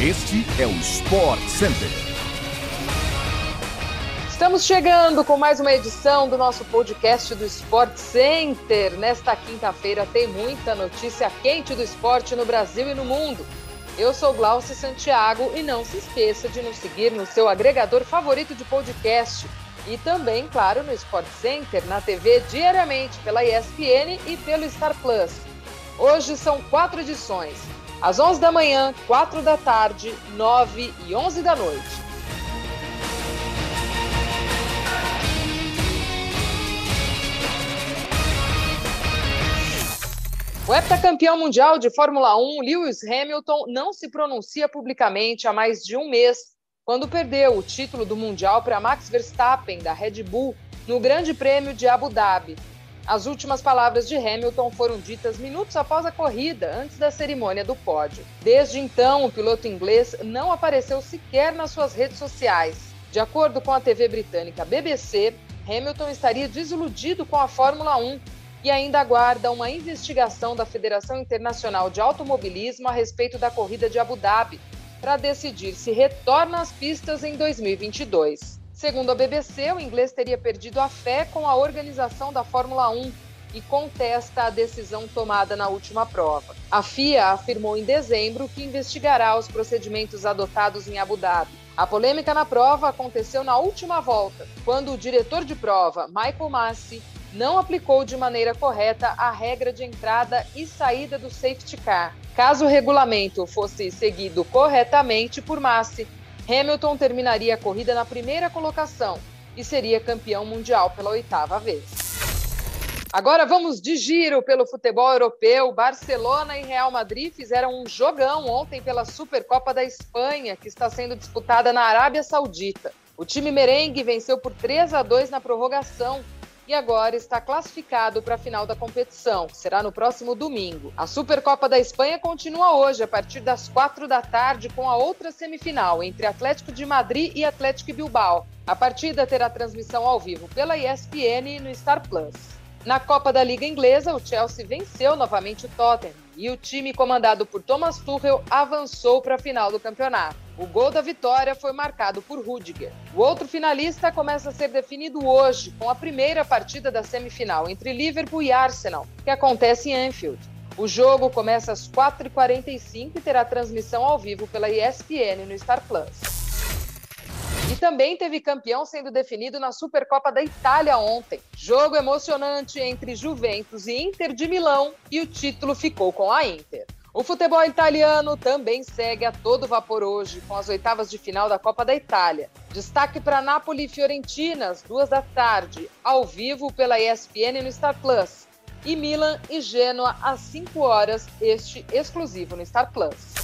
Este é o Sport Center. Estamos chegando com mais uma edição do nosso podcast do Sport Center. Nesta quinta-feira tem muita notícia quente do esporte no Brasil e no mundo. Eu sou Glaucia Santiago e não se esqueça de nos seguir no seu agregador favorito de podcast e também, claro, no Sport Center, na TV diariamente pela ESPN e pelo Star Plus. Hoje são quatro edições às 11 da manhã, 4 da tarde, 9 e 11 da noite. O heptacampeão mundial de Fórmula 1, Lewis Hamilton, não se pronuncia publicamente há mais de um mês, quando perdeu o título do Mundial para Max Verstappen, da Red Bull, no Grande Prêmio de Abu Dhabi. As últimas palavras de Hamilton foram ditas minutos após a corrida, antes da cerimônia do pódio. Desde então, o piloto inglês não apareceu sequer nas suas redes sociais. De acordo com a TV britânica BBC, Hamilton estaria desiludido com a Fórmula 1 e ainda aguarda uma investigação da Federação Internacional de Automobilismo a respeito da corrida de Abu Dhabi, para decidir se retorna às pistas em 2022. Segundo a BBC, o inglês teria perdido a fé com a organização da Fórmula 1 e contesta a decisão tomada na última prova. A FIA afirmou em dezembro que investigará os procedimentos adotados em Abu Dhabi. A polêmica na prova aconteceu na última volta, quando o diretor de prova, Michael Massi, não aplicou de maneira correta a regra de entrada e saída do safety car. Caso o regulamento fosse seguido corretamente por Massi, Hamilton terminaria a corrida na primeira colocação e seria campeão mundial pela oitava vez. Agora vamos de giro pelo futebol europeu. Barcelona e Real Madrid fizeram um jogão ontem pela Supercopa da Espanha, que está sendo disputada na Arábia Saudita. O time merengue venceu por 3 a 2 na prorrogação e agora está classificado para a final da competição, que será no próximo domingo. A Supercopa da Espanha continua hoje, a partir das quatro da tarde, com a outra semifinal entre Atlético de Madrid e Atlético Bilbao. A partida terá transmissão ao vivo pela ESPN e no Star Plus. Na Copa da Liga Inglesa, o Chelsea venceu novamente o Tottenham e o time comandado por Thomas Tuchel avançou para a final do campeonato. O gol da vitória foi marcado por Rudiger. O outro finalista começa a ser definido hoje, com a primeira partida da semifinal entre Liverpool e Arsenal, que acontece em Anfield. O jogo começa às 4h45 e terá transmissão ao vivo pela ESPN no Star Plus. E também teve campeão sendo definido na Supercopa da Itália ontem. Jogo emocionante entre Juventus e Inter de Milão e o título ficou com a Inter. O futebol italiano também segue a todo vapor hoje, com as oitavas de final da Copa da Itália. Destaque para Napoli e Fiorentina, às duas da tarde, ao vivo pela ESPN no Star Plus. E Milan e Genoa, às 5 horas, este exclusivo no Star Plus.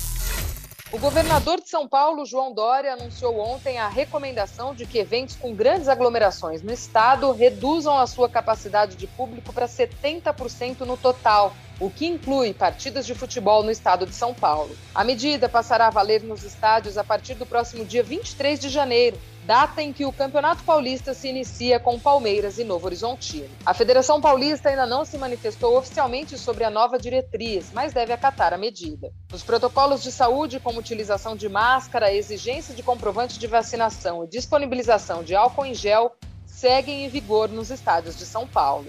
O governador de São Paulo, João Dória, anunciou ontem a recomendação de que eventos com grandes aglomerações no estado reduzam a sua capacidade de público para 70% no total, o que inclui partidas de futebol no estado de São Paulo. A medida passará a valer nos estádios a partir do próximo dia 23 de janeiro, data em que o Campeonato Paulista se inicia com Palmeiras e Novo Horizontino. A Federação Paulista ainda não se manifestou oficialmente sobre a nova diretriz, mas deve acatar a medida. Os protocolos de saúde, como utilização de máscara, exigência de comprovante de vacinação e disponibilização de álcool em gel, seguem em vigor nos estádios de São Paulo.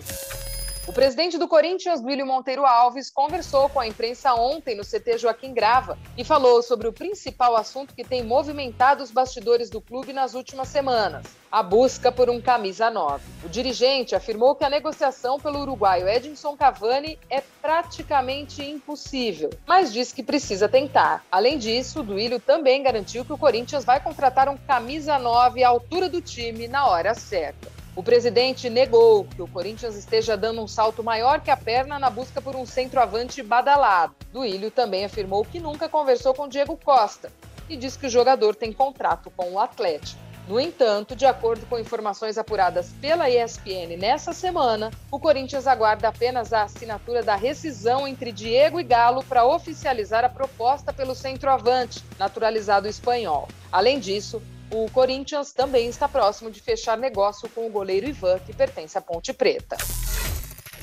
O presidente do Corinthians, Duílio Monteiro Alves, conversou com a imprensa ontem no CT Joaquim Grava e falou sobre o principal assunto que tem movimentado os bastidores do clube nas últimas semanas: a busca por um camisa 9. O dirigente afirmou que a negociação pelo uruguaio Edinson Cavani é praticamente impossível, mas disse que precisa tentar. Além disso, Duílio também garantiu que o Corinthians vai contratar um camisa 9 à altura do time na hora certa. O presidente negou que o Corinthians esteja dando um salto maior que a perna na busca por um centroavante badalado. Duílio também afirmou que nunca conversou com Diego Costa e diz que o jogador tem contrato com o Atlético. No entanto, de acordo com informações apuradas pela ESPN nessa semana, o Corinthians aguarda apenas a assinatura da rescisão entre Diego e Galo para oficializar a proposta pelo centroavante, naturalizado espanhol. Além disso, o Corinthians também está próximo de fechar negócio com o goleiro Ivan, que pertence à Ponte Preta.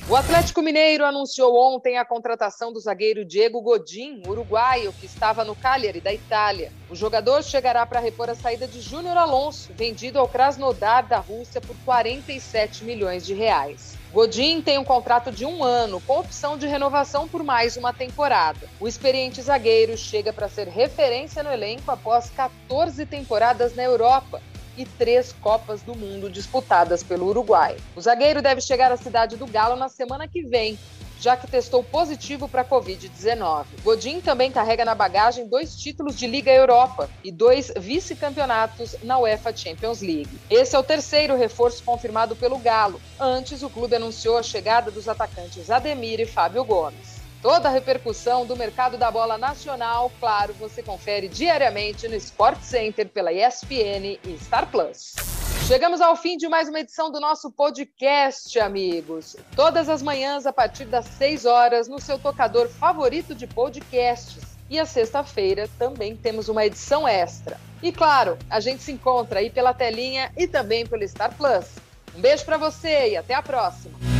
O Atlético Mineiro anunciou ontem a contratação do zagueiro Diego Godin, uruguaio, que estava no Cagliari, da Itália. O jogador chegará para repor a saída de Júnior Alonso, vendido ao Krasnodar da Rússia por 47 milhões de reais. Godin tem um contrato de um ano, com opção de renovação por mais uma temporada. O experiente zagueiro chega para ser referência no elenco após 14 temporadas na Europa e três Copas do Mundo disputadas pelo Uruguai. O zagueiro deve chegar à cidade do Galo na semana que vem, já que testou positivo para a Covid-19. Godin também carrega na bagagem dois títulos de Liga Europa e dois vice-campeonatos na UEFA Champions League. Esse é o terceiro reforço confirmado pelo Galo. Antes, o clube anunciou a chegada dos atacantes Ademir e Fábio Gomes. Toda a repercussão do mercado da bola nacional, claro, você confere diariamente no Sport Center pela ESPN e Star Plus. Chegamos ao fim de mais uma edição do nosso podcast, amigos. Todas as manhãs, a partir das 6 horas, no seu tocador favorito de podcasts. E a sexta-feira também temos uma edição extra. E claro, a gente se encontra aí pela telinha e também pelo Star Plus. Um beijo para você e até a próxima.